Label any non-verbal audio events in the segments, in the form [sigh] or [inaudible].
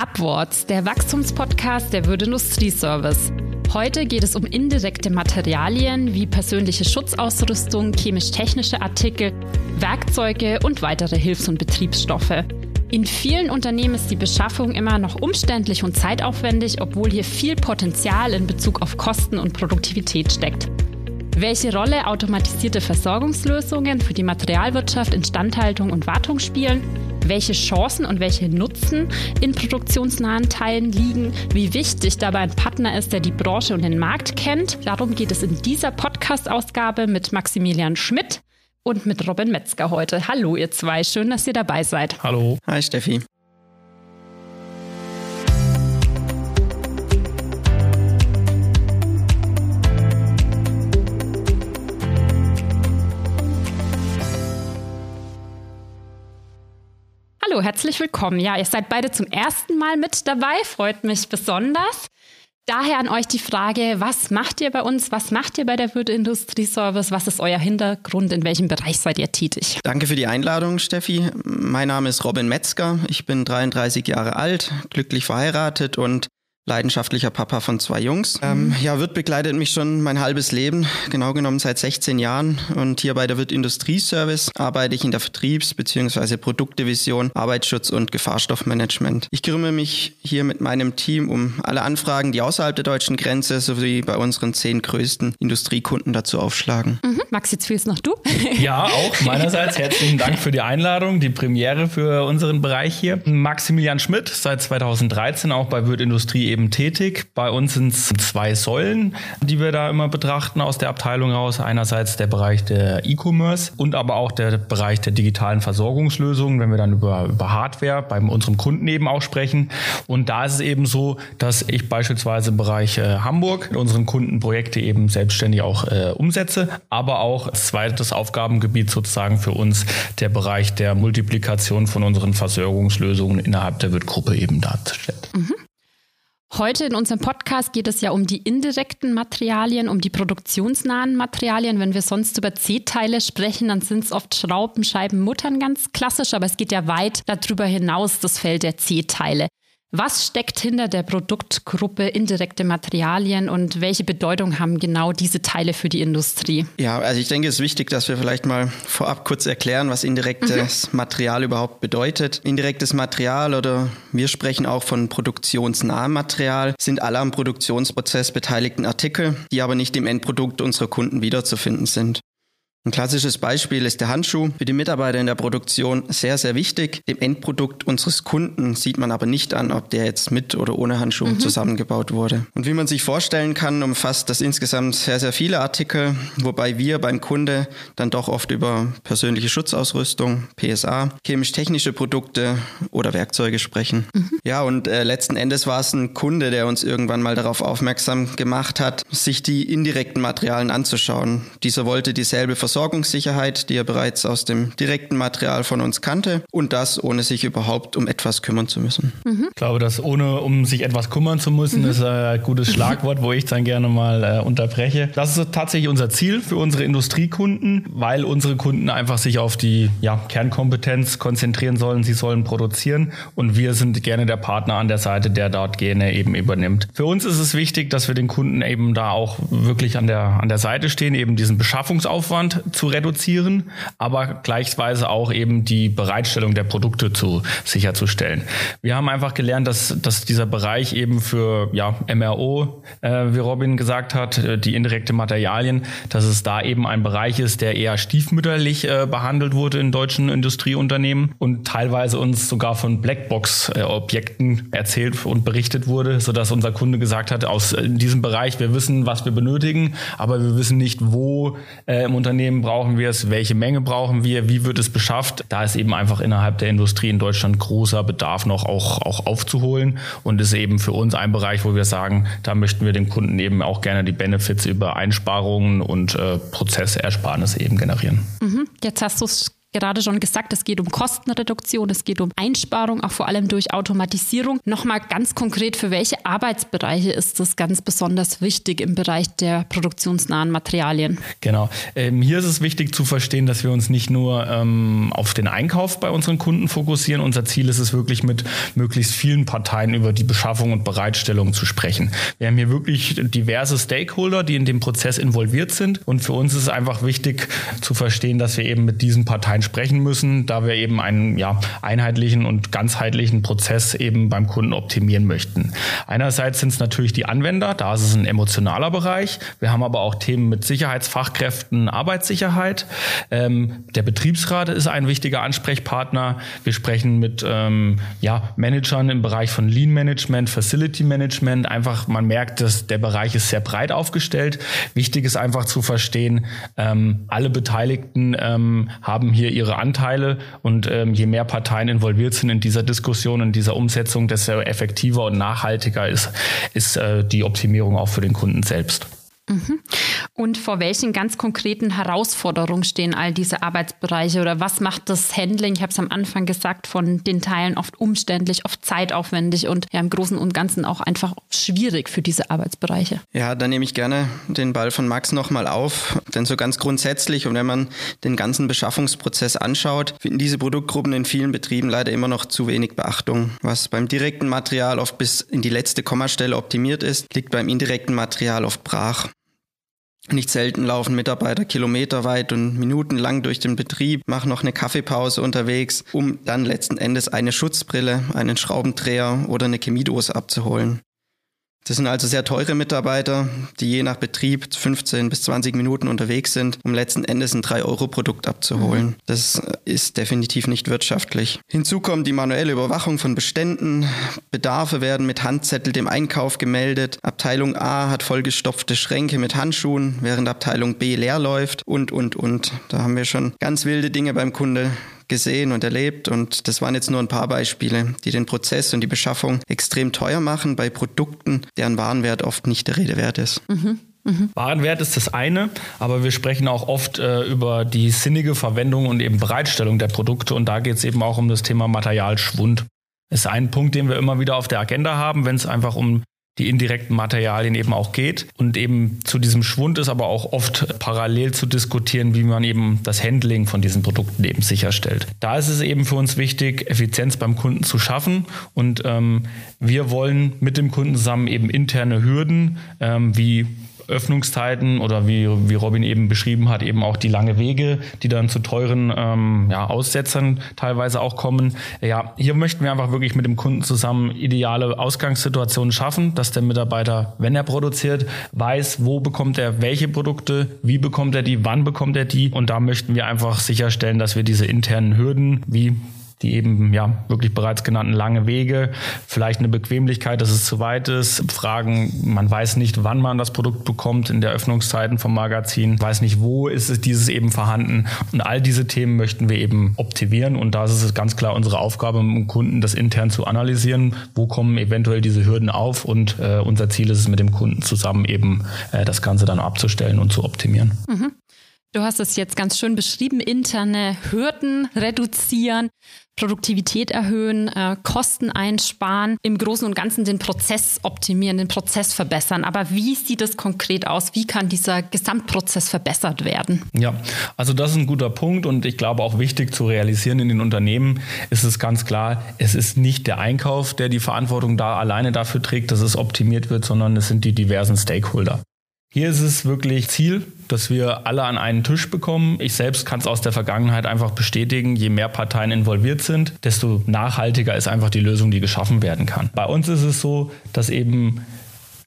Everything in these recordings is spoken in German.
Upwards, der Wachstumspodcast der Würde Industrieservice. Heute geht es um indirekte Materialien wie persönliche Schutzausrüstung, chemisch-technische Artikel, Werkzeuge und weitere Hilfs- und Betriebsstoffe. In vielen Unternehmen ist die Beschaffung immer noch umständlich und zeitaufwendig, obwohl hier viel Potenzial in Bezug auf Kosten und Produktivität steckt. Welche Rolle automatisierte Versorgungslösungen für die Materialwirtschaft, Instandhaltung und Wartung spielen, welche Chancen und welche Nutzen in produktionsnahen Teilen liegen, wie wichtig dabei ein Partner ist, der die Branche und den Markt kennt. Darum geht es in dieser Podcast-Ausgabe mit Maximilian Schmidt und mit Robin Metzger heute. Hallo ihr zwei, schön, dass ihr dabei seid. Hallo. Hi Steffi. Herzlich willkommen. Ja, ihr seid beide zum ersten Mal mit dabei, freut mich besonders. Daher an euch die Frage, was macht ihr bei uns? Was macht ihr bei der Würde Industrie Service? Was ist euer Hintergrund? In welchem Bereich seid ihr tätig? Danke für die Einladung, Steffi. Mein Name ist Robin Metzger. Ich bin 33 Jahre alt, glücklich verheiratet und leidenschaftlicher Papa von zwei Jungs. Ähm, ja, Wirt begleitet mich schon mein halbes Leben, genau genommen seit 16 Jahren. Und hier bei der Wirt Industrieservice arbeite ich in der Vertriebs- bzw. Produktdivision Arbeitsschutz und Gefahrstoffmanagement. Ich kümmere mich hier mit meinem Team um alle Anfragen, die außerhalb der deutschen Grenze sowie bei unseren zehn größten Industriekunden dazu aufschlagen. Mhm. Max, jetzt fühlst noch du. [laughs] Ja, auch meinerseits herzlichen Dank für die Einladung, die Premiere für unseren Bereich hier. Maximilian Schmidt, seit 2013 auch bei Wirt Industrie eben tätig. Bei uns sind es zwei Säulen, die wir da immer betrachten aus der Abteilung raus. Einerseits der Bereich der E-Commerce und aber auch der Bereich der digitalen Versorgungslösungen, wenn wir dann über, über Hardware bei unserem Kunden eben auch sprechen. Und da ist es eben so, dass ich beispielsweise im Bereich äh, Hamburg mit unseren Kunden Projekte eben selbstständig auch äh, umsetze, aber auch zweites Aufgabengebiet sozusagen für uns der Bereich der Multiplikation von unseren Versorgungslösungen innerhalb der Wirt-Gruppe eben darstellt. Mhm. Heute in unserem Podcast geht es ja um die indirekten Materialien, um die produktionsnahen Materialien. Wenn wir sonst über C-Teile sprechen, dann sind es oft Schrauben, Scheiben, Muttern ganz klassisch, aber es geht ja weit darüber hinaus, das Feld der C-Teile. Was steckt hinter der Produktgruppe indirekte Materialien und welche Bedeutung haben genau diese Teile für die Industrie? Ja, also ich denke, es ist wichtig, dass wir vielleicht mal vorab kurz erklären, was indirektes mhm. Material überhaupt bedeutet. Indirektes Material oder wir sprechen auch von produktionsnahem Material, sind alle am Produktionsprozess beteiligten Artikel, die aber nicht im Endprodukt unserer Kunden wiederzufinden sind. Ein klassisches Beispiel ist der Handschuh. Für die Mitarbeiter in der Produktion sehr, sehr wichtig. Dem Endprodukt unseres Kunden sieht man aber nicht an, ob der jetzt mit oder ohne Handschuh mhm. zusammengebaut wurde. Und wie man sich vorstellen kann, umfasst das insgesamt sehr, sehr viele Artikel, wobei wir beim Kunde dann doch oft über persönliche Schutzausrüstung, PSA, chemisch-technische Produkte oder Werkzeuge sprechen. Mhm. Ja, und äh, letzten Endes war es ein Kunde, der uns irgendwann mal darauf aufmerksam gemacht hat, sich die indirekten Materialien anzuschauen. Dieser wollte dieselbe Versorgungssicherheit, die er bereits aus dem direkten Material von uns kannte und das ohne sich überhaupt um etwas kümmern zu müssen. Mhm. Ich glaube, dass ohne um sich etwas kümmern zu müssen, mhm. ist ein gutes [laughs] Schlagwort, wo ich dann gerne mal äh, unterbreche. Das ist tatsächlich unser Ziel für unsere Industriekunden, weil unsere Kunden einfach sich auf die ja, Kernkompetenz konzentrieren sollen. Sie sollen produzieren und wir sind gerne der Partner an der Seite, der dort gerne eben übernimmt. Für uns ist es wichtig, dass wir den Kunden eben da auch wirklich an der, an der Seite stehen, eben diesen Beschaffungsaufwand zu reduzieren, aber gleichweise auch eben die Bereitstellung der Produkte zu sicherzustellen. Wir haben einfach gelernt, dass, dass dieser Bereich eben für ja, MRO, äh, wie Robin gesagt hat, äh, die indirekte Materialien, dass es da eben ein Bereich ist, der eher stiefmütterlich äh, behandelt wurde in deutschen Industrieunternehmen und teilweise uns sogar von Blackbox-Objekten erzählt und berichtet wurde, sodass unser Kunde gesagt hat, aus diesem Bereich, wir wissen, was wir benötigen, aber wir wissen nicht, wo äh, im Unternehmen Unternehmen brauchen wir es, welche Menge brauchen wir, wie wird es beschafft. Da ist eben einfach innerhalb der Industrie in Deutschland großer Bedarf noch auch, auch aufzuholen und ist eben für uns ein Bereich, wo wir sagen, da möchten wir dem Kunden eben auch gerne die Benefits über Einsparungen und äh, Prozessersparnisse eben generieren. Mhm. Jetzt hast du es gerade schon gesagt, es geht um Kostenreduktion, es geht um Einsparung, auch vor allem durch Automatisierung. Nochmal ganz konkret, für welche Arbeitsbereiche ist das ganz besonders wichtig im Bereich der produktionsnahen Materialien? Genau. Ähm, hier ist es wichtig zu verstehen, dass wir uns nicht nur ähm, auf den Einkauf bei unseren Kunden fokussieren. Unser Ziel ist es wirklich mit möglichst vielen Parteien über die Beschaffung und Bereitstellung zu sprechen. Wir haben hier wirklich diverse Stakeholder, die in dem Prozess involviert sind. Und für uns ist es einfach wichtig zu verstehen, dass wir eben mit diesen Parteien sprechen müssen, da wir eben einen ja, einheitlichen und ganzheitlichen Prozess eben beim Kunden optimieren möchten. Einerseits sind es natürlich die Anwender, da ist es ein emotionaler Bereich. Wir haben aber auch Themen mit Sicherheitsfachkräften, Arbeitssicherheit. Ähm, der Betriebsrat ist ein wichtiger Ansprechpartner. Wir sprechen mit ähm, ja, Managern im Bereich von Lean Management, Facility Management. Einfach, man merkt, dass der Bereich ist sehr breit aufgestellt. Wichtig ist einfach zu verstehen, ähm, alle Beteiligten ähm, haben hier ihre Anteile und ähm, je mehr Parteien involviert sind in dieser Diskussion, in dieser Umsetzung, desto effektiver und nachhaltiger ist, ist äh, die Optimierung auch für den Kunden selbst. Mhm. Und vor welchen ganz konkreten Herausforderungen stehen all diese Arbeitsbereiche oder was macht das Handling, ich habe es am Anfang gesagt, von den Teilen oft umständlich, oft zeitaufwendig und ja im Großen und Ganzen auch einfach schwierig für diese Arbeitsbereiche? Ja, da nehme ich gerne den Ball von Max nochmal auf, denn so ganz grundsätzlich und wenn man den ganzen Beschaffungsprozess anschaut, finden diese Produktgruppen in vielen Betrieben leider immer noch zu wenig Beachtung. Was beim direkten Material oft bis in die letzte Kommastelle optimiert ist, liegt beim indirekten Material oft brach. Nicht selten laufen Mitarbeiter kilometerweit und minutenlang durch den Betrieb, machen noch eine Kaffeepause unterwegs, um dann letzten Endes eine Schutzbrille, einen Schraubendreher oder eine Chemiedose abzuholen. Das sind also sehr teure Mitarbeiter, die je nach Betrieb 15 bis 20 Minuten unterwegs sind, um letzten Endes ein 3-Euro-Produkt abzuholen. Mhm. Das ist definitiv nicht wirtschaftlich. Hinzu kommt die manuelle Überwachung von Beständen. Bedarfe werden mit Handzettel dem Einkauf gemeldet. Abteilung A hat vollgestopfte Schränke mit Handschuhen, während Abteilung B leer läuft und, und, und. Da haben wir schon ganz wilde Dinge beim Kunde gesehen und erlebt. Und das waren jetzt nur ein paar Beispiele, die den Prozess und die Beschaffung extrem teuer machen bei Produkten, deren Warenwert oft nicht der Rede wert ist. Mhm. Mhm. Warenwert ist das eine, aber wir sprechen auch oft äh, über die sinnige Verwendung und eben Bereitstellung der Produkte und da geht es eben auch um das Thema Materialschwund. Das ist ein Punkt, den wir immer wieder auf der Agenda haben, wenn es einfach um die indirekten Materialien eben auch geht. Und eben zu diesem Schwund ist aber auch oft parallel zu diskutieren, wie man eben das Handling von diesen Produkten eben sicherstellt. Da ist es eben für uns wichtig, Effizienz beim Kunden zu schaffen. Und ähm, wir wollen mit dem Kunden zusammen eben interne Hürden ähm, wie Öffnungszeiten oder wie, wie Robin eben beschrieben hat, eben auch die lange Wege, die dann zu teuren ähm, ja, Aussetzern teilweise auch kommen. Ja, hier möchten wir einfach wirklich mit dem Kunden zusammen ideale Ausgangssituationen schaffen, dass der Mitarbeiter, wenn er produziert, weiß, wo bekommt er welche Produkte, wie bekommt er die, wann bekommt er die. Und da möchten wir einfach sicherstellen, dass wir diese internen Hürden wie die eben ja wirklich bereits genannten lange Wege, vielleicht eine Bequemlichkeit, dass es zu weit ist, Fragen, man weiß nicht, wann man das Produkt bekommt in der Öffnungszeiten vom Magazin, weiß nicht, wo ist es dieses eben vorhanden. Und all diese Themen möchten wir eben optimieren. Und da ist es ganz klar unsere Aufgabe, mit dem Kunden das intern zu analysieren, wo kommen eventuell diese Hürden auf? Und äh, unser Ziel ist es mit dem Kunden zusammen eben äh, das Ganze dann abzustellen und zu optimieren. Mhm. Du hast es jetzt ganz schön beschrieben, interne Hürden reduzieren, Produktivität erhöhen, äh, Kosten einsparen, im Großen und Ganzen den Prozess optimieren, den Prozess verbessern. Aber wie sieht es konkret aus? Wie kann dieser Gesamtprozess verbessert werden? Ja, also das ist ein guter Punkt und ich glaube auch wichtig zu realisieren in den Unternehmen ist es ganz klar, es ist nicht der Einkauf, der die Verantwortung da alleine dafür trägt, dass es optimiert wird, sondern es sind die diversen Stakeholder. Hier ist es wirklich Ziel, dass wir alle an einen Tisch bekommen. Ich selbst kann es aus der Vergangenheit einfach bestätigen, je mehr Parteien involviert sind, desto nachhaltiger ist einfach die Lösung, die geschaffen werden kann. Bei uns ist es so, dass eben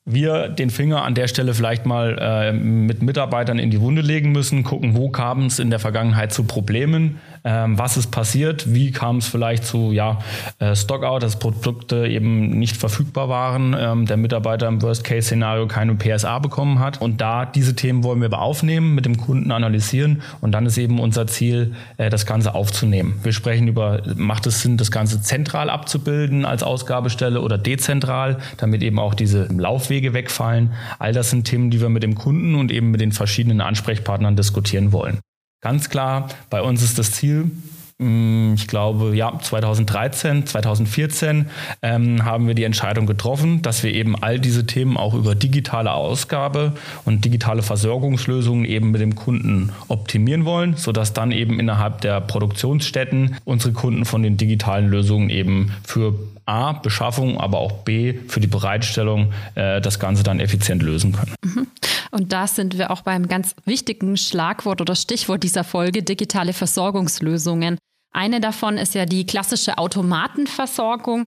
wir den Finger an der Stelle vielleicht mal äh, mit Mitarbeitern in die Wunde legen müssen, gucken, wo kam es in der Vergangenheit zu Problemen, ähm, was ist passiert, wie kam es vielleicht zu ja, äh, Stockout, dass Produkte eben nicht verfügbar waren, ähm, der Mitarbeiter im Worst-Case-Szenario keine PSA bekommen hat. Und da diese Themen wollen wir aufnehmen, mit dem Kunden analysieren und dann ist eben unser Ziel, äh, das Ganze aufzunehmen. Wir sprechen über, macht es Sinn, das Ganze zentral abzubilden als Ausgabestelle oder dezentral, damit eben auch diese Laufwege wegfallen. All das sind Themen, die wir mit dem Kunden und eben mit den verschiedenen Ansprechpartnern diskutieren wollen. Ganz klar, bei uns ist das Ziel, hm, ich glaube, ja, 2013, 2014 ähm, haben wir die Entscheidung getroffen, dass wir eben all diese Themen auch über digitale Ausgabe und digitale Versorgungslösungen eben mit dem Kunden optimieren wollen, sodass dann eben innerhalb der Produktionsstätten unsere Kunden von den digitalen Lösungen eben für A, Beschaffung, aber auch B, für die Bereitstellung äh, das Ganze dann effizient lösen können. Mhm. Und da sind wir auch beim ganz wichtigen Schlagwort oder Stichwort dieser Folge, digitale Versorgungslösungen. Eine davon ist ja die klassische Automatenversorgung.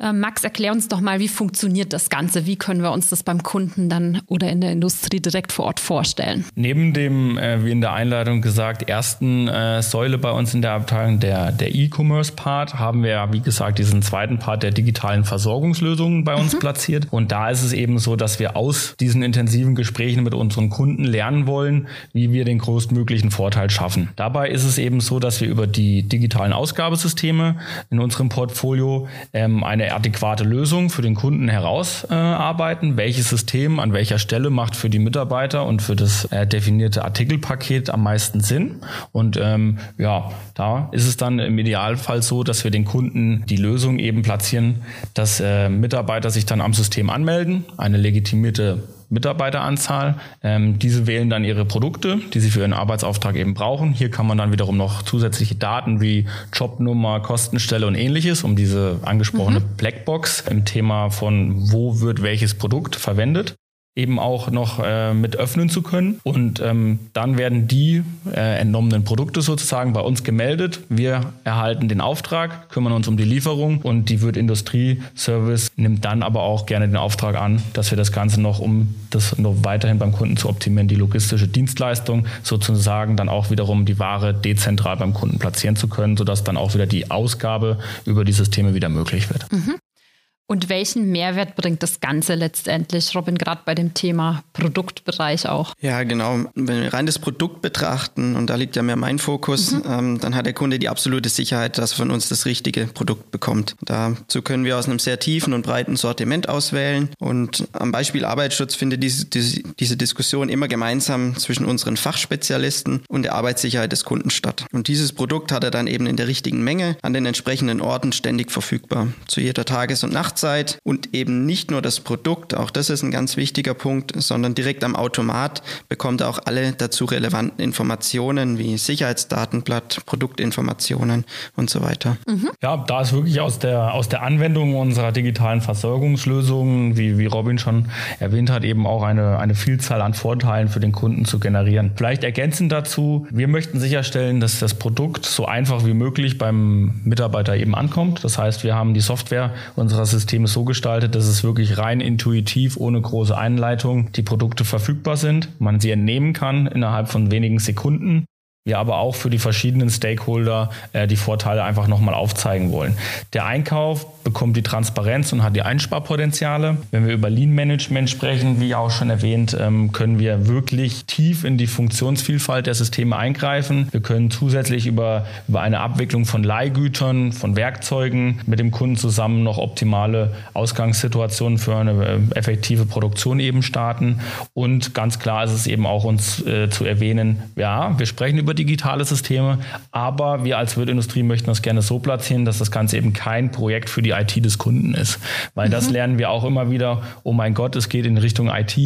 Äh, Max, erklär uns doch mal, wie funktioniert das Ganze? Wie können wir uns das beim Kunden dann oder in der Industrie direkt vor Ort vorstellen? Neben dem, äh, wie in der Einleitung gesagt, ersten äh, Säule bei uns in der Abteilung, der, der E-Commerce-Part, haben wir ja, wie gesagt, diesen zweiten Part der digitalen Versorgungslösungen bei uns mhm. platziert. Und da ist es eben so, dass wir aus diesen intensiven Gesprächen mit unseren Kunden lernen wollen, wie wir den größtmöglichen Vorteil schaffen. Dabei ist es eben so, dass wir über die digitalen Ausgabesysteme in unserem Portfolio ähm, eine adäquate Lösung für den Kunden herausarbeiten. Äh, Welches System an welcher Stelle macht für die Mitarbeiter und für das äh, definierte Artikelpaket am meisten Sinn? Und ähm, ja, da ist es dann im Idealfall so, dass wir den Kunden die Lösung eben platzieren, dass äh, Mitarbeiter sich dann am System anmelden, eine legitimierte Mitarbeiteranzahl. Ähm, diese wählen dann ihre Produkte, die sie für ihren Arbeitsauftrag eben brauchen. Hier kann man dann wiederum noch zusätzliche Daten wie Jobnummer, Kostenstelle und ähnliches, um diese angesprochene mhm. Blackbox im Thema von wo wird welches Produkt verwendet eben auch noch äh, mit öffnen zu können. Und ähm, dann werden die äh, entnommenen Produkte sozusagen bei uns gemeldet. Wir erhalten den Auftrag, kümmern uns um die Lieferung und die Wirt Industrie Service nimmt dann aber auch gerne den Auftrag an, dass wir das Ganze noch, um das noch weiterhin beim Kunden zu optimieren, die logistische Dienstleistung sozusagen dann auch wiederum die Ware dezentral beim Kunden platzieren zu können, sodass dann auch wieder die Ausgabe über die Systeme wieder möglich wird. Mhm. Und welchen Mehrwert bringt das Ganze letztendlich, Robin, gerade bei dem Thema Produktbereich auch? Ja, genau. Wenn wir rein das Produkt betrachten, und da liegt ja mehr mein Fokus, mhm. ähm, dann hat der Kunde die absolute Sicherheit, dass er von uns das richtige Produkt bekommt. Dazu können wir aus einem sehr tiefen und breiten Sortiment auswählen. Und am Beispiel Arbeitsschutz findet diese, diese, diese Diskussion immer gemeinsam zwischen unseren Fachspezialisten und der Arbeitssicherheit des Kunden statt. Und dieses Produkt hat er dann eben in der richtigen Menge an den entsprechenden Orten ständig verfügbar. Zu jeder Tages- und Nachtzeit Website und eben nicht nur das Produkt, auch das ist ein ganz wichtiger Punkt, sondern direkt am Automat bekommt er auch alle dazu relevanten Informationen wie Sicherheitsdatenblatt, Produktinformationen und so weiter. Mhm. Ja, da ist wirklich aus der, aus der Anwendung unserer digitalen Versorgungslösungen, wie, wie Robin schon erwähnt hat, eben auch eine, eine Vielzahl an Vorteilen für den Kunden zu generieren. Vielleicht ergänzend dazu, wir möchten sicherstellen, dass das Produkt so einfach wie möglich beim Mitarbeiter eben ankommt. Das heißt, wir haben die Software unserer Systeme System ist so gestaltet, dass es wirklich rein intuitiv, ohne große Einleitung, die Produkte verfügbar sind, man sie entnehmen kann innerhalb von wenigen Sekunden wir aber auch für die verschiedenen Stakeholder äh, die Vorteile einfach nochmal aufzeigen wollen. Der Einkauf bekommt die Transparenz und hat die Einsparpotenziale. Wenn wir über Lean Management sprechen, wie auch schon erwähnt, ähm, können wir wirklich tief in die Funktionsvielfalt der Systeme eingreifen. Wir können zusätzlich über, über eine Abwicklung von Leihgütern, von Werkzeugen mit dem Kunden zusammen noch optimale Ausgangssituationen für eine äh, effektive Produktion eben starten. Und ganz klar ist es eben auch uns äh, zu erwähnen, ja, wir sprechen über über digitale Systeme, aber wir als Wirtindustrie möchten das gerne so platzieren, dass das Ganze eben kein Projekt für die IT des Kunden ist. Weil mhm. das lernen wir auch immer wieder, oh mein Gott, es geht in Richtung IT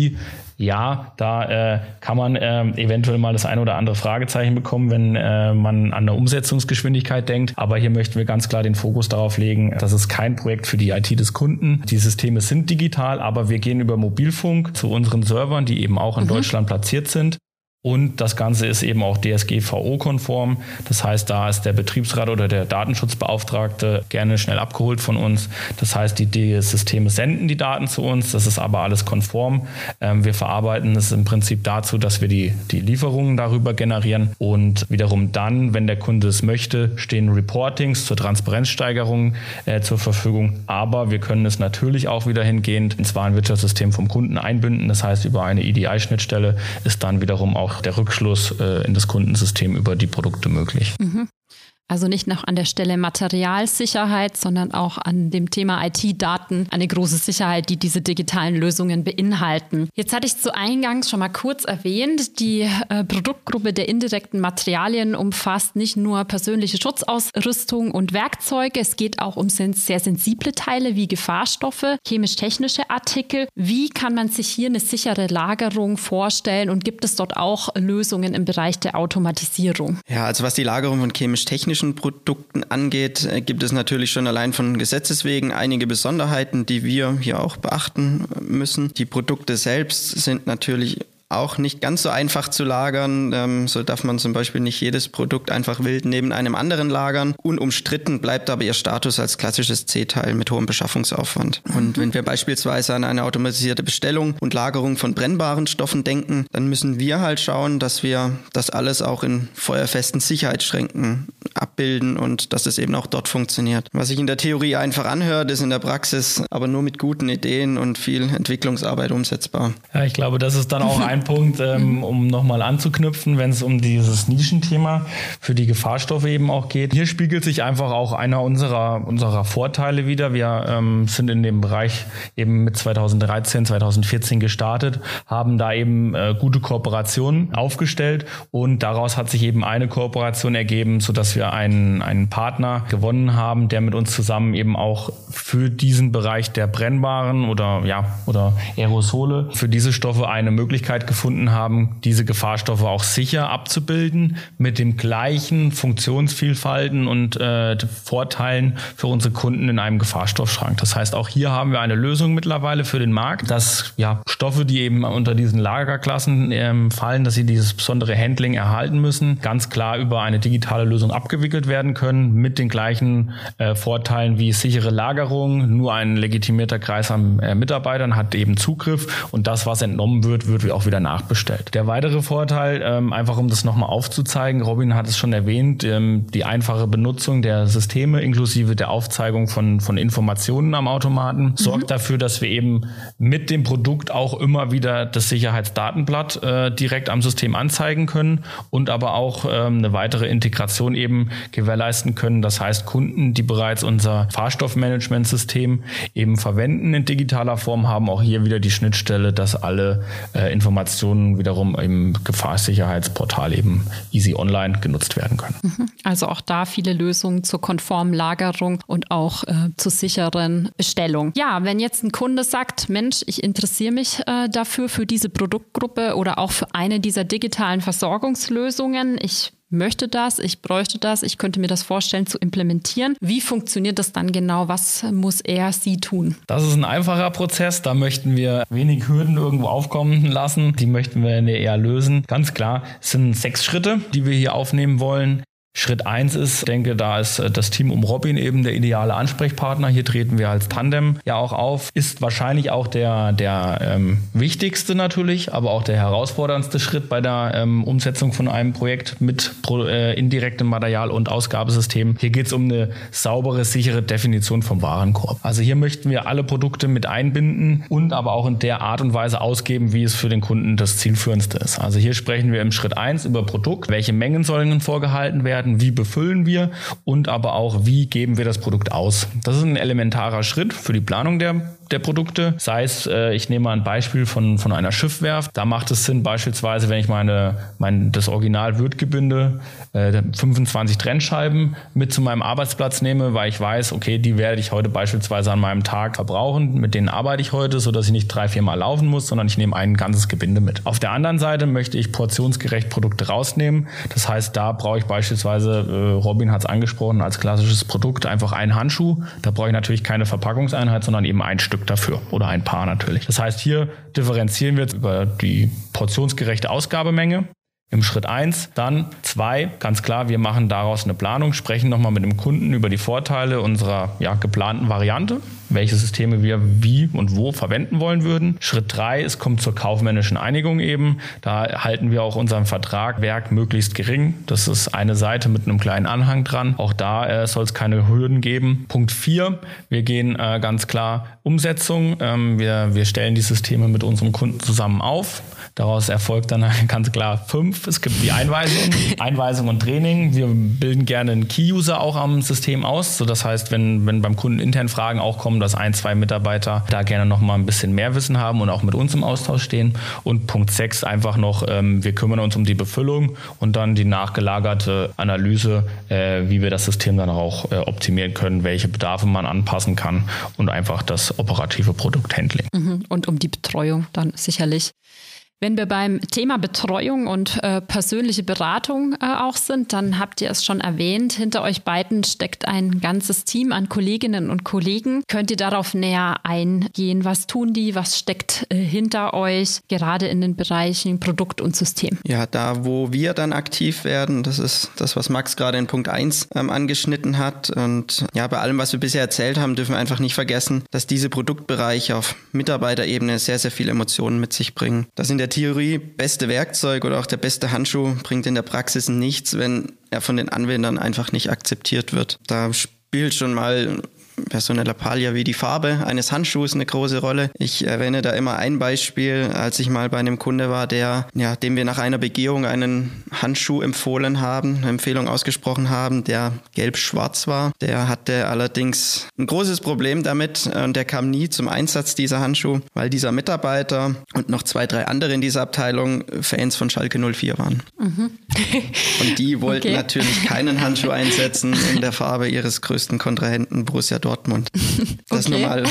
ja, da äh, kann man äh, eventuell mal das eine oder andere Fragezeichen bekommen, wenn äh, man an eine Umsetzungsgeschwindigkeit denkt. Aber hier möchten wir ganz klar den Fokus darauf legen, dass es kein Projekt für die IT des Kunden. Die Systeme sind digital, aber wir gehen über Mobilfunk zu unseren Servern, die eben auch in mhm. Deutschland platziert sind. Und das Ganze ist eben auch DSGVO-konform. Das heißt, da ist der Betriebsrat oder der Datenschutzbeauftragte gerne schnell abgeholt von uns. Das heißt, die, die Systeme senden die Daten zu uns. Das ist aber alles konform. Ähm, wir verarbeiten es im Prinzip dazu, dass wir die, die Lieferungen darüber generieren. Und wiederum dann, wenn der Kunde es möchte, stehen Reportings zur Transparenzsteigerung äh, zur Verfügung. Aber wir können es natürlich auch wieder hingehend ins Warenwirtschaftssystem vom Kunden einbinden. Das heißt, über eine EDI-Schnittstelle ist dann wiederum auch der Rückschluss äh, in das Kundensystem über die Produkte möglich. Mhm. Also nicht noch an der Stelle Materialsicherheit, sondern auch an dem Thema IT-Daten eine große Sicherheit, die diese digitalen Lösungen beinhalten. Jetzt hatte ich zu Eingangs schon mal kurz erwähnt, die äh, Produktgruppe der indirekten Materialien umfasst nicht nur persönliche Schutzausrüstung und Werkzeuge, es geht auch um sehr sensible Teile wie Gefahrstoffe, chemisch-technische Artikel. Wie kann man sich hier eine sichere Lagerung vorstellen und gibt es dort auch Lösungen im Bereich der Automatisierung? Ja, also was die Lagerung von chemisch-technischen technischen Produkten angeht, äh, gibt es natürlich schon allein von Gesetzes wegen einige Besonderheiten, die wir hier auch beachten müssen. Die Produkte selbst sind natürlich auch nicht ganz so einfach zu lagern. Ähm, so darf man zum Beispiel nicht jedes Produkt einfach wild neben einem anderen lagern. Unumstritten bleibt aber ihr Status als klassisches C-Teil mit hohem Beschaffungsaufwand. Und wenn wir beispielsweise an eine automatisierte Bestellung und Lagerung von brennbaren Stoffen denken, dann müssen wir halt schauen, dass wir das alles auch in feuerfesten Sicherheitsschränken abbilden und dass es eben auch dort funktioniert. Was sich in der Theorie einfach anhört, ist in der Praxis aber nur mit guten Ideen und viel Entwicklungsarbeit umsetzbar. Ja, ich glaube, das ist dann auch ein [laughs] Punkt, ähm, um nochmal anzuknüpfen, wenn es um dieses Nischenthema für die Gefahrstoffe eben auch geht. Hier spiegelt sich einfach auch einer unserer, unserer Vorteile wieder. Wir ähm, sind in dem Bereich eben mit 2013, 2014 gestartet, haben da eben äh, gute Kooperationen aufgestellt und daraus hat sich eben eine Kooperation ergeben, sodass wir einen, einen Partner gewonnen haben, der mit uns zusammen eben auch für diesen Bereich der brennbaren oder ja oder Aerosole für diese Stoffe eine Möglichkeit gefunden haben, diese Gefahrstoffe auch sicher abzubilden mit dem gleichen Funktionsvielfalten und äh, Vorteilen für unsere Kunden in einem Gefahrstoffschrank. Das heißt, auch hier haben wir eine Lösung mittlerweile für den Markt, dass ja Stoffe, die eben unter diesen Lagerklassen ähm, fallen, dass sie dieses besondere Handling erhalten müssen, ganz klar über eine digitale Lösung abgewickelt werden können mit den gleichen äh, Vorteilen wie sichere Lagerung. Nur ein legitimierter Kreis an äh, Mitarbeitern hat eben Zugriff und das, was entnommen wird, wird auch wieder wieder nachbestellt. Der weitere Vorteil, ähm, einfach um das nochmal aufzuzeigen, Robin hat es schon erwähnt, ähm, die einfache Benutzung der Systeme inklusive der Aufzeigung von, von Informationen am Automaten mhm. sorgt dafür, dass wir eben mit dem Produkt auch immer wieder das Sicherheitsdatenblatt äh, direkt am System anzeigen können und aber auch ähm, eine weitere Integration eben gewährleisten können. Das heißt, Kunden, die bereits unser Fahrstoffmanagementsystem eben verwenden in digitaler Form, haben auch hier wieder die Schnittstelle, dass alle äh, Informationen Informationen wiederum im Gefahrsicherheitsportal eben easy online genutzt werden können. Mhm. Also auch da viele Lösungen zur konformen Lagerung und auch äh, zur sicheren Bestellung. Ja, wenn jetzt ein Kunde sagt, Mensch, ich interessiere mich äh, dafür, für diese Produktgruppe oder auch für eine dieser digitalen Versorgungslösungen, ich möchte das, ich bräuchte das, ich könnte mir das vorstellen zu implementieren. Wie funktioniert das dann genau? Was muss er, sie tun? Das ist ein einfacher Prozess. Da möchten wir wenig Hürden irgendwo aufkommen lassen. Die möchten wir eher lösen. Ganz klar, es sind sechs Schritte, die wir hier aufnehmen wollen. Schritt eins ist, denke, da ist äh, das Team um Robin eben der ideale Ansprechpartner. Hier treten wir als Tandem ja auch auf. Ist wahrscheinlich auch der, der ähm, wichtigste natürlich, aber auch der herausforderndste Schritt bei der ähm, Umsetzung von einem Projekt mit pro, äh, indirektem Material- und Ausgabesystem. Hier geht es um eine saubere, sichere Definition vom Warenkorb. Also hier möchten wir alle Produkte mit einbinden und aber auch in der Art und Weise ausgeben, wie es für den Kunden das zielführendste ist. Also hier sprechen wir im Schritt eins über Produkt. Welche Mengen sollen vorgehalten werden? Werden, wie befüllen wir und aber auch, wie geben wir das Produkt aus. Das ist ein elementarer Schritt für die Planung der der Produkte. Sei es, äh, ich nehme mal ein Beispiel von, von einer Schiffwerft. Da macht es Sinn, beispielsweise, wenn ich meine, mein, das Original Wirtgebinde, äh, 25 Trennscheiben mit zu meinem Arbeitsplatz nehme, weil ich weiß, okay, die werde ich heute beispielsweise an meinem Tag verbrauchen. Mit denen arbeite ich heute, sodass ich nicht drei, vier Mal laufen muss, sondern ich nehme ein ganzes Gebinde mit. Auf der anderen Seite möchte ich portionsgerecht Produkte rausnehmen. Das heißt, da brauche ich beispielsweise, äh, Robin hat es angesprochen, als klassisches Produkt einfach einen Handschuh. Da brauche ich natürlich keine Verpackungseinheit, sondern eben ein Stück. Dafür. Oder ein Paar natürlich. Das heißt, hier differenzieren wir jetzt über die portionsgerechte Ausgabemenge im Schritt eins, Dann zwei, ganz klar, wir machen daraus eine Planung, sprechen nochmal mit dem Kunden über die Vorteile unserer ja, geplanten Variante welche Systeme wir wie und wo verwenden wollen würden. Schritt drei, es kommt zur kaufmännischen Einigung eben. Da halten wir auch unseren Vertrag Werk möglichst gering. Das ist eine Seite mit einem kleinen Anhang dran. Auch da äh, soll es keine Hürden geben. Punkt vier, wir gehen äh, ganz klar Umsetzung. Ähm, wir, wir stellen die Systeme mit unserem Kunden zusammen auf. Daraus erfolgt dann [laughs] ganz klar fünf. Es gibt die Einweisung, [laughs] Einweisung und Training. Wir bilden gerne einen Key-User auch am System aus. So das heißt, wenn, wenn beim Kunden intern Fragen auch kommen, dass ein, zwei Mitarbeiter da gerne noch mal ein bisschen mehr Wissen haben und auch mit uns im Austausch stehen. Und Punkt sechs einfach noch, ähm, wir kümmern uns um die Befüllung und dann die nachgelagerte Analyse, äh, wie wir das System dann auch äh, optimieren können, welche Bedarfe man anpassen kann und einfach das operative Produkthandling. Mhm. Und um die Betreuung dann sicherlich. Wenn wir beim Thema Betreuung und äh, persönliche Beratung äh, auch sind, dann habt ihr es schon erwähnt. Hinter euch beiden steckt ein ganzes Team an Kolleginnen und Kollegen. Könnt ihr darauf näher eingehen? Was tun die? Was steckt äh, hinter euch, gerade in den Bereichen Produkt und System? Ja, da, wo wir dann aktiv werden, das ist das, was Max gerade in Punkt 1 ähm, angeschnitten hat. Und ja, bei allem, was wir bisher erzählt haben, dürfen wir einfach nicht vergessen, dass diese Produktbereiche auf Mitarbeiterebene sehr, sehr viele Emotionen mit sich bringen. Das in der Theorie beste Werkzeug oder auch der beste Handschuh bringt in der Praxis nichts, wenn er von den Anwendern einfach nicht akzeptiert wird. Da spielt schon mal personelle Lappalia wie die Farbe eines Handschuhs eine große Rolle. Ich erwähne da immer ein Beispiel, als ich mal bei einem Kunde war, der, ja, dem wir nach einer Begehung einen Handschuh empfohlen haben, eine Empfehlung ausgesprochen haben, der gelb-schwarz war. Der hatte allerdings ein großes Problem damit und der kam nie zum Einsatz, dieser Handschuh, weil dieser Mitarbeiter und noch zwei, drei andere in dieser Abteilung Fans von Schalke 04 waren. Mhm. und die wollten [laughs] okay. natürlich keinen Handschuh einsetzen in der Farbe ihres größten Kontrahenten Borussia Dortmund. [laughs] Das okay. nochmal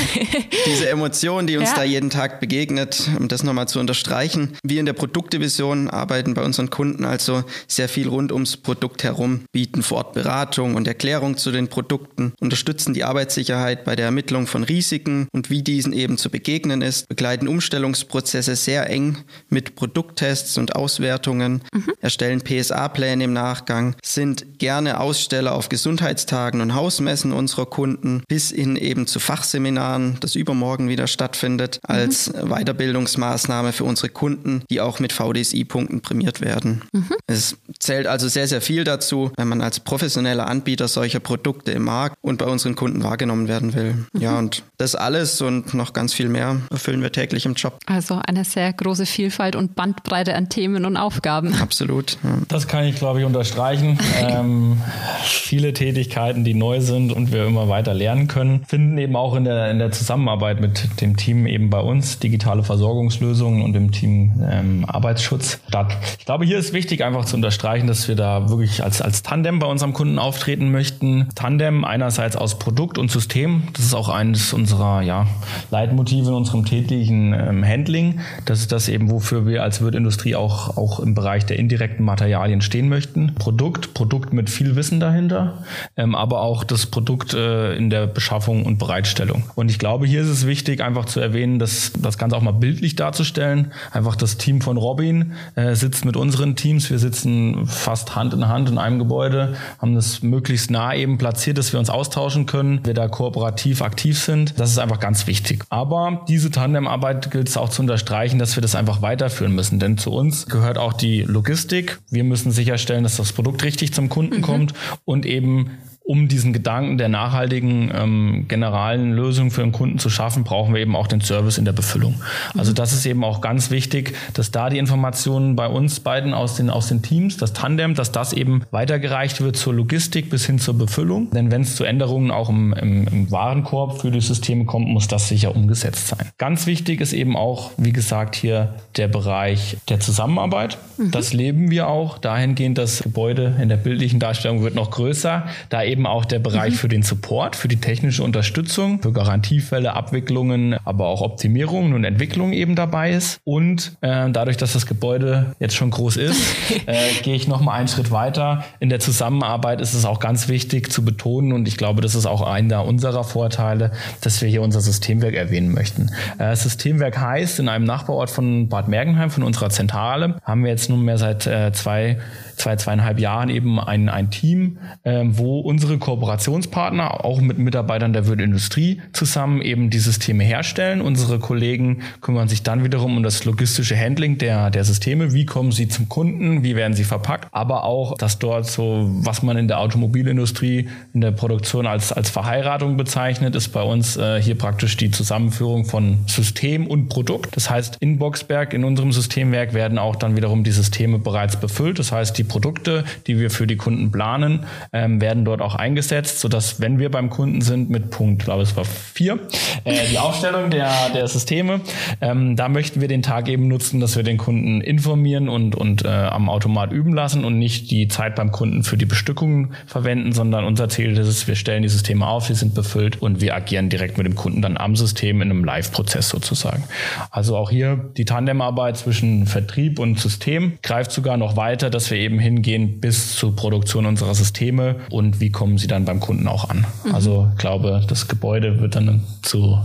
diese Emotion, die uns ja. da jeden Tag begegnet, um das nochmal zu unterstreichen. Wir in der Produktdivision arbeiten bei unseren Kunden also sehr viel rund ums Produkt herum, bieten vor Ort Beratung und Erklärung zu den Produkten, unterstützen die Arbeitssicherheit bei der Ermittlung von Risiken und wie diesen eben zu begegnen ist, begleiten Umstellungsprozesse sehr eng mit Produkttests und Auswertungen, mhm. erstellen PSA-Pläne im Nachgang, sind gerne Aussteller auf Gesundheitstagen und Hausmessen unserer Kunden, bis hin eben zu Fachseminaren, das übermorgen wieder stattfindet, als mhm. Weiterbildungsmaßnahme für unsere Kunden, die auch mit VDSI-Punkten prämiert werden. Mhm. Es zählt also sehr, sehr viel dazu, wenn man als professioneller Anbieter solcher Produkte im Markt und bei unseren Kunden wahrgenommen werden will. Mhm. Ja, und das alles und noch ganz viel mehr erfüllen wir täglich im Job. Also eine sehr große Vielfalt und Bandbreite an Themen und Aufgaben. Absolut. Ja. Das kann ich, glaube ich, unterstreichen. [laughs] ähm, viele Tätigkeiten, die neu sind und wir immer weiter lernen lernen können, finden eben auch in der, in der Zusammenarbeit mit dem Team eben bei uns, digitale Versorgungslösungen und dem Team ähm, Arbeitsschutz statt. Ich glaube, hier ist wichtig einfach zu unterstreichen, dass wir da wirklich als, als Tandem bei unserem Kunden auftreten möchten. Tandem einerseits aus Produkt und System, das ist auch eines unserer ja, Leitmotive in unserem täglichen ähm, Handling. Das ist das eben, wofür wir als Wirtindustrie auch, auch im Bereich der indirekten Materialien stehen möchten. Produkt, Produkt mit viel Wissen dahinter, ähm, aber auch das Produkt äh, in der Beschaffung und Bereitstellung. Und ich glaube, hier ist es wichtig, einfach zu erwähnen, dass das Ganze auch mal bildlich darzustellen. Einfach das Team von Robin äh, sitzt mit unseren Teams. Wir sitzen fast Hand in Hand in einem Gebäude, haben das möglichst nah eben platziert, dass wir uns austauschen können, wir da kooperativ aktiv sind. Das ist einfach ganz wichtig. Aber diese Tandemarbeit gilt es auch zu unterstreichen, dass wir das einfach weiterführen müssen. Denn zu uns gehört auch die Logistik. Wir müssen sicherstellen, dass das Produkt richtig zum Kunden mhm. kommt und eben um diesen Gedanken der nachhaltigen ähm, generalen Lösung für den Kunden zu schaffen, brauchen wir eben auch den Service in der Befüllung. Also mhm. das ist eben auch ganz wichtig, dass da die Informationen bei uns beiden aus den, aus den Teams, das Tandem, dass das eben weitergereicht wird zur Logistik bis hin zur Befüllung. Denn wenn es zu Änderungen auch im, im, im Warenkorb für die Systeme kommt, muss das sicher umgesetzt sein. Ganz wichtig ist eben auch, wie gesagt, hier der Bereich der Zusammenarbeit. Mhm. Das leben wir auch. Dahingehend, das Gebäude in der bildlichen Darstellung wird noch größer. Da eben eben auch der Bereich mhm. für den Support, für die technische Unterstützung, für Garantiefälle, Abwicklungen, aber auch Optimierungen und Entwicklungen eben dabei ist. Und äh, dadurch, dass das Gebäude jetzt schon groß ist, [laughs] äh, gehe ich noch mal einen Schritt weiter. In der Zusammenarbeit ist es auch ganz wichtig zu betonen und ich glaube, das ist auch einer unserer Vorteile, dass wir hier unser Systemwerk erwähnen möchten. Äh, Systemwerk heißt, in einem Nachbarort von Bad Mergenheim, von unserer Zentrale, haben wir jetzt nunmehr seit äh, zwei, zwei, zweieinhalb Jahren eben ein, ein Team, äh, wo unser unsere Kooperationspartner, auch mit Mitarbeitern der Würdeindustrie zusammen eben die Systeme herstellen. Unsere Kollegen kümmern sich dann wiederum um das logistische Handling der, der Systeme. Wie kommen sie zum Kunden? Wie werden sie verpackt? Aber auch, dass dort so, was man in der Automobilindustrie in der Produktion als, als Verheiratung bezeichnet, ist bei uns äh, hier praktisch die Zusammenführung von System und Produkt. Das heißt, in Boxberg, in unserem Systemwerk werden auch dann wiederum die Systeme bereits befüllt. Das heißt, die Produkte, die wir für die Kunden planen, ähm, werden dort auch eingesetzt, sodass, wenn wir beim Kunden sind, mit Punkt, glaube es war vier, äh, die Aufstellung der, der Systeme, ähm, da möchten wir den Tag eben nutzen, dass wir den Kunden informieren und, und äh, am Automat üben lassen und nicht die Zeit beim Kunden für die Bestückung verwenden, sondern unser Ziel ist es, wir stellen die Systeme auf, sie sind befüllt und wir agieren direkt mit dem Kunden dann am System in einem Live-Prozess sozusagen. Also auch hier die Tandemarbeit zwischen Vertrieb und System greift sogar noch weiter, dass wir eben hingehen bis zur Produktion unserer Systeme und wie kommen sie dann beim Kunden auch an. Mhm. Also ich glaube, das Gebäude wird dann zu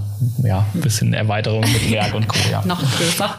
ja, ein bisschen Erweiterung mit Werk und Co. Ja. [laughs] noch größer.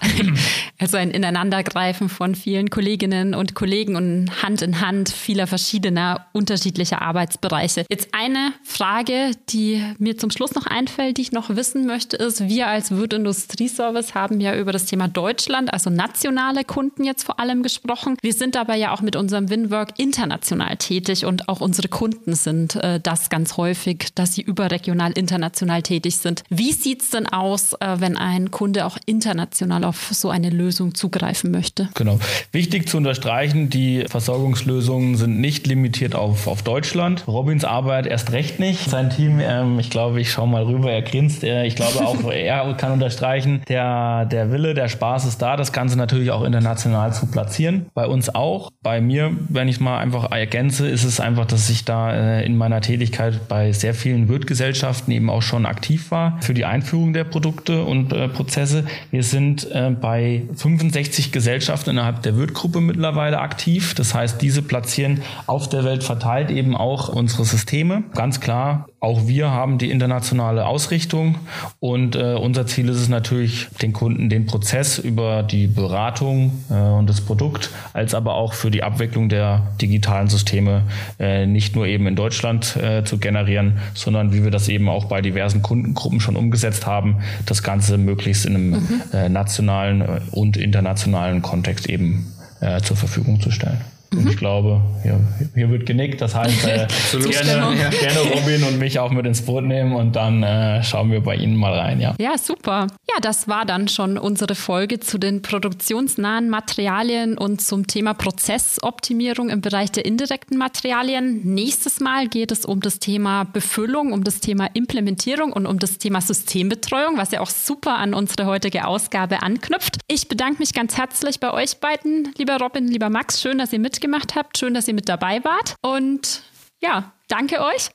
Also ein Ineinandergreifen von vielen Kolleginnen und Kollegen und Hand in Hand vieler verschiedener unterschiedlicher Arbeitsbereiche. Jetzt eine Frage, die mir zum Schluss noch einfällt, die ich noch wissen möchte, ist, wir als Wirt Industrieservice haben ja über das Thema Deutschland, also nationale Kunden jetzt vor allem gesprochen. Wir sind aber ja auch mit unserem Winwork international tätig und auch unsere Kunden sind äh, das ganz häufig, dass sie überregional international tätig sind. Wie sieht es denn aus, äh, wenn ein Kunde auch international auf so eine Lösung zugreifen möchte? Genau. Wichtig zu unterstreichen, die Versorgungslösungen sind nicht limitiert auf, auf Deutschland. Robins Arbeit erst recht nicht. Sein Team, ähm, ich glaube, ich schaue mal rüber, er grinst. Äh, ich glaube auch, [laughs] er kann unterstreichen, der, der Wille, der Spaß ist da, das Ganze natürlich auch international zu platzieren. Bei uns auch. Bei mir, wenn ich mal einfach ergänze, ist es einfach, dass ich da äh, in meiner Tätigkeit bei sehr vielen Wirtgesellschaften eben auch schon aktiv war für die Einführung der Produkte und äh, Prozesse. Wir sind äh, bei 65 Gesellschaften innerhalb der Wirtgruppe mittlerweile aktiv. Das heißt, diese platzieren auf der Welt verteilt eben auch unsere Systeme. Ganz klar, auch wir haben die internationale Ausrichtung und äh, unser Ziel ist es natürlich, den Kunden den Prozess über die Beratung äh, und das Produkt, als aber auch für die Abwicklung der digitalen Systeme äh, nicht nur eben in Deutschland äh, zu generieren, sondern wie wir das eben auch bei diversen Kundengruppen schon umgesetzt haben, das Ganze möglichst in einem mhm. Äh, nationalen und internationalen Kontext eben äh, zur Verfügung zu stellen. Und ich glaube, hier, hier wird genickt. Das heißt, äh, [laughs] gerne, gerne Robin und mich auch mit ins Boot nehmen und dann äh, schauen wir bei Ihnen mal rein. Ja. ja, super. Ja, das war dann schon unsere Folge zu den produktionsnahen Materialien und zum Thema Prozessoptimierung im Bereich der indirekten Materialien. Nächstes Mal geht es um das Thema Befüllung, um das Thema Implementierung und um das Thema Systembetreuung, was ja auch super an unsere heutige Ausgabe anknüpft. Ich bedanke mich ganz herzlich bei euch beiden, lieber Robin, lieber Max. Schön, dass ihr mit mitgemacht habt. Schön, dass ihr mit dabei wart. Und ja, danke euch.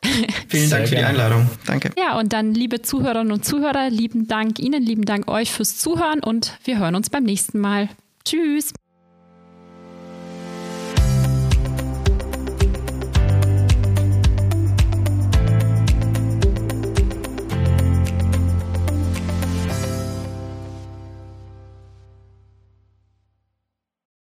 Vielen [laughs] Dank für die Einladung. Danke. Ja, und dann, liebe Zuhörerinnen und Zuhörer, lieben Dank Ihnen, lieben Dank euch fürs Zuhören und wir hören uns beim nächsten Mal. Tschüss.